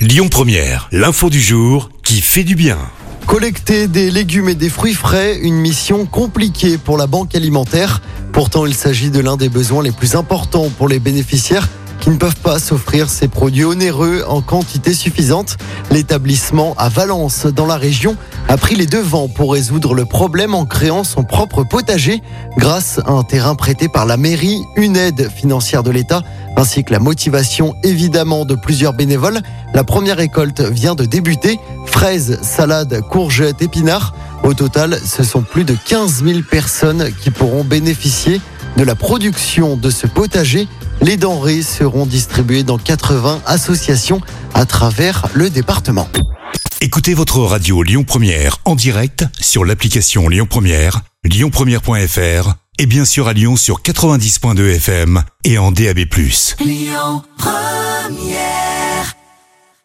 Lyon Première, l'info du jour qui fait du bien. Collecter des légumes et des fruits frais, une mission compliquée pour la banque alimentaire. Pourtant, il s'agit de l'un des besoins les plus importants pour les bénéficiaires qui ne peuvent pas s'offrir ces produits onéreux en quantité suffisante. L'établissement à Valence, dans la région, a pris les devants pour résoudre le problème en créant son propre potager grâce à un terrain prêté par la mairie, une aide financière de l'État ainsi que la motivation évidemment de plusieurs bénévoles. La première récolte vient de débuter. Fraises, salades, courgettes, épinards. Au total, ce sont plus de 15 000 personnes qui pourront bénéficier de la production de ce potager. Les denrées seront distribuées dans 80 associations à travers le département. Écoutez votre radio Lyon Première en direct sur l'application Lyon Première, lyonpremière.fr et bien sûr à Lyon sur 90.2 FM et en DAB+. Lyon Première